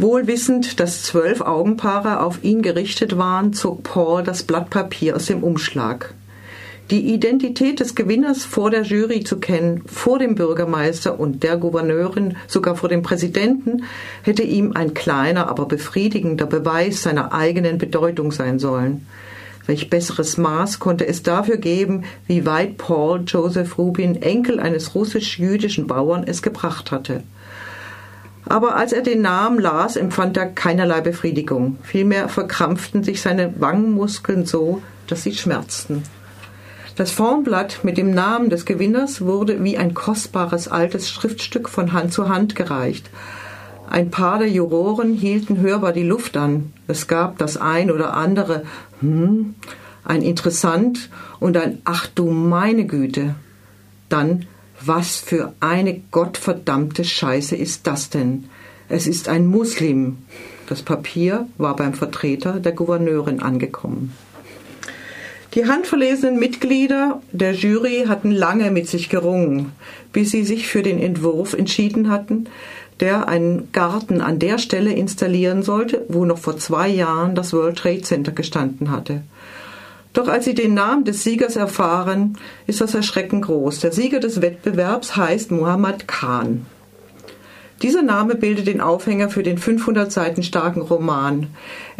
Wohl wissend, dass zwölf Augenpaare auf ihn gerichtet waren, zog Paul das Blatt Papier aus dem Umschlag. Die Identität des Gewinners vor der Jury zu kennen, vor dem Bürgermeister und der Gouverneurin, sogar vor dem Präsidenten, hätte ihm ein kleiner, aber befriedigender Beweis seiner eigenen Bedeutung sein sollen. Welch besseres Maß konnte es dafür geben, wie weit Paul Joseph Rubin, Enkel eines russisch-jüdischen Bauern, es gebracht hatte. Aber als er den Namen las, empfand er keinerlei Befriedigung. Vielmehr verkrampften sich seine Wangenmuskeln so, dass sie schmerzten. Das Formblatt mit dem Namen des Gewinners wurde wie ein kostbares altes Schriftstück von Hand zu Hand gereicht. Ein paar der Juroren hielten hörbar die Luft an. Es gab das ein oder andere hm, ein Interessant und ein Ach du meine Güte. Dann, was für eine gottverdammte Scheiße ist das denn? Es ist ein Muslim. Das Papier war beim Vertreter der Gouverneurin angekommen. Die handverlesenen Mitglieder der Jury hatten lange mit sich gerungen, bis sie sich für den Entwurf entschieden hatten, der einen Garten an der Stelle installieren sollte, wo noch vor zwei Jahren das World Trade Center gestanden hatte. Doch als sie den Namen des Siegers erfahren, ist das Erschrecken groß. Der Sieger des Wettbewerbs heißt Muhammad Khan. Dieser Name bildet den Aufhänger für den 500 Seiten starken Roman.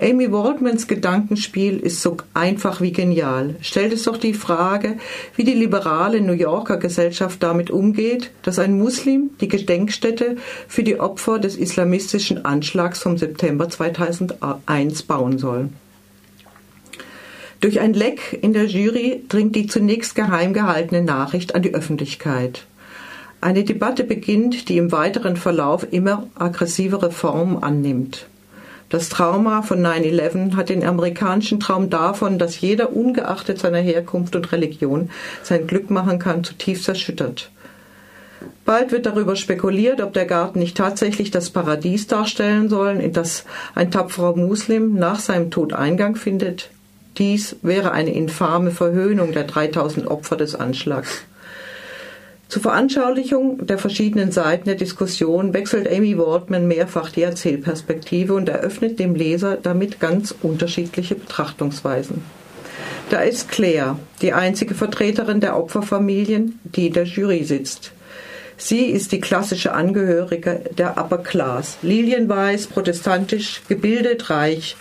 Amy Waldmans Gedankenspiel ist so einfach wie genial. Stellt es doch die Frage, wie die liberale New Yorker Gesellschaft damit umgeht, dass ein Muslim die Gedenkstätte für die Opfer des islamistischen Anschlags vom September 2001 bauen soll. Durch ein Leck in der Jury dringt die zunächst geheim gehaltene Nachricht an die Öffentlichkeit. Eine Debatte beginnt, die im weiteren Verlauf immer aggressivere Formen annimmt. Das Trauma von 9-11 hat den amerikanischen Traum davon, dass jeder ungeachtet seiner Herkunft und Religion sein Glück machen kann, zutiefst erschüttert. Bald wird darüber spekuliert, ob der Garten nicht tatsächlich das Paradies darstellen soll, in das ein tapferer Muslim nach seinem Tod Eingang findet. Dies wäre eine infame Verhöhnung der 3000 Opfer des Anschlags. Zur Veranschaulichung der verschiedenen Seiten der Diskussion wechselt Amy Waldman mehrfach die Erzählperspektive und eröffnet dem Leser damit ganz unterschiedliche Betrachtungsweisen. Da ist Claire, die einzige Vertreterin der Opferfamilien, die in der Jury sitzt. Sie ist die klassische Angehörige der Upper Class, lilienweiß, protestantisch, gebildet, reich.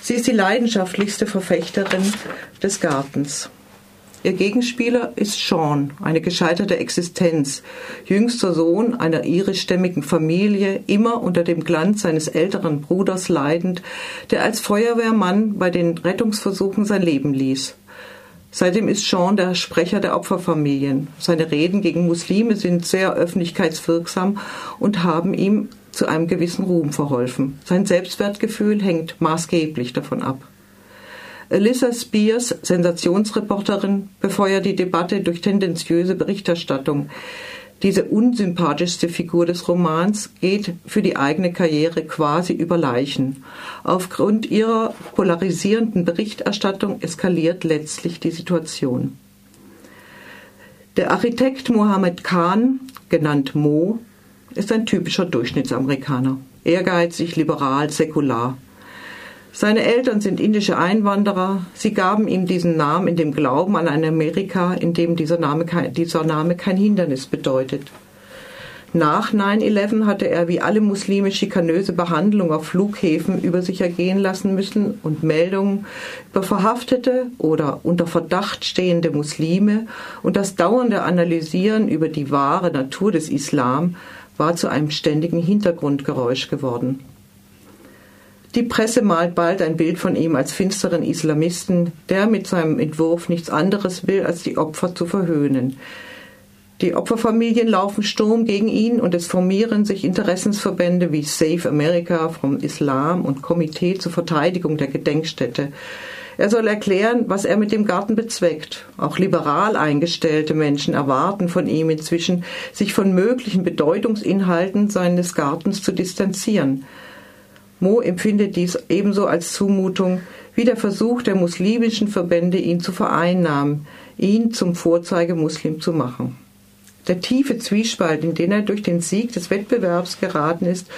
Sie ist die leidenschaftlichste Verfechterin des Gartens. Ihr Gegenspieler ist Sean, eine gescheiterte Existenz, jüngster Sohn einer irischstämmigen Familie, immer unter dem Glanz seines älteren Bruders leidend, der als Feuerwehrmann bei den Rettungsversuchen sein Leben ließ. Seitdem ist Sean der Sprecher der Opferfamilien. Seine Reden gegen Muslime sind sehr öffentlichkeitswirksam und haben ihm zu einem gewissen Ruhm verholfen. Sein Selbstwertgefühl hängt maßgeblich davon ab. Alyssa Spears, Sensationsreporterin, befeuert die Debatte durch tendenziöse Berichterstattung. Diese unsympathischste Figur des Romans geht für die eigene Karriere quasi über Leichen. Aufgrund ihrer polarisierenden Berichterstattung eskaliert letztlich die Situation. Der Architekt Mohammed Khan, genannt Mo, ist ein typischer Durchschnittsamerikaner. Ehrgeizig, liberal, säkular. Seine Eltern sind indische Einwanderer. Sie gaben ihm diesen Namen in dem Glauben an ein Amerika, in dem dieser Name kein, dieser Name kein Hindernis bedeutet. Nach 9-11 hatte er wie alle Muslime schikanöse Behandlung auf Flughäfen über sich ergehen lassen müssen und Meldungen über verhaftete oder unter Verdacht stehende Muslime und das dauernde Analysieren über die wahre Natur des Islam war zu einem ständigen Hintergrundgeräusch geworden. Die Presse malt bald ein Bild von ihm als finsteren Islamisten, der mit seinem Entwurf nichts anderes will, als die Opfer zu verhöhnen. Die Opferfamilien laufen Sturm gegen ihn und es formieren sich Interessensverbände wie Save America vom Islam und Komitee zur Verteidigung der Gedenkstätte. Er soll erklären, was er mit dem Garten bezweckt. Auch liberal eingestellte Menschen erwarten von ihm inzwischen, sich von möglichen Bedeutungsinhalten seines Gartens zu distanzieren. Mo empfindet dies ebenso als Zumutung wie der Versuch der muslimischen Verbände, ihn zu vereinnahmen, ihn zum Vorzeigemuslim zu machen. Der tiefe Zwiespalt, in den er durch den Sieg des Wettbewerbs geraten ist,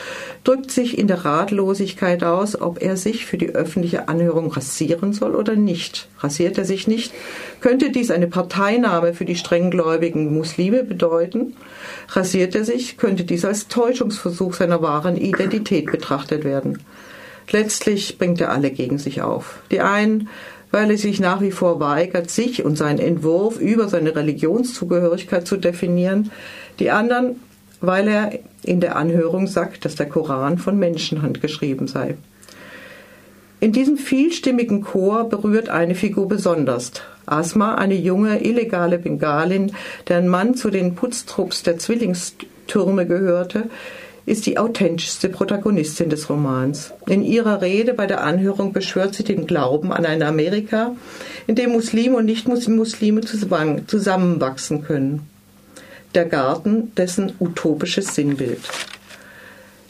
drückt sich in der Ratlosigkeit aus, ob er sich für die öffentliche Anhörung rasieren soll oder nicht. Rasiert er sich nicht, könnte dies eine Parteinahme für die strenggläubigen Muslime bedeuten. Rasiert er sich, könnte dies als Täuschungsversuch seiner wahren Identität betrachtet werden. Letztlich bringt er alle gegen sich auf. Die einen weil er sich nach wie vor weigert, sich und seinen Entwurf über seine Religionszugehörigkeit zu definieren, die anderen, weil er in der Anhörung sagt, dass der Koran von Menschenhand geschrieben sei. In diesem vielstimmigen Chor berührt eine Figur besonders. Asma, eine junge, illegale Bengalin, deren Mann zu den Putztrupps der Zwillingstürme gehörte, ist die authentischste Protagonistin des Romans. In ihrer Rede bei der Anhörung beschwört sie den Glauben an ein Amerika, in dem Muslime und Nicht-Muslime zusammenwachsen können. Der Garten, dessen utopisches Sinnbild.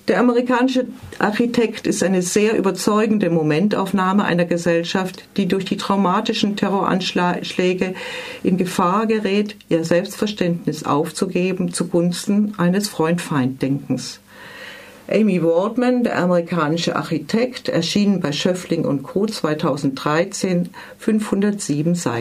Der amerikanische Architekt ist eine sehr überzeugende Momentaufnahme einer Gesellschaft, die durch die traumatischen Terroranschläge in Gefahr gerät, ihr Selbstverständnis aufzugeben zugunsten eines Freund-Feind-Denkens. Amy Waldman, der amerikanische Architekt, erschienen bei Schöffling und Co. 2013, 507 Seiten.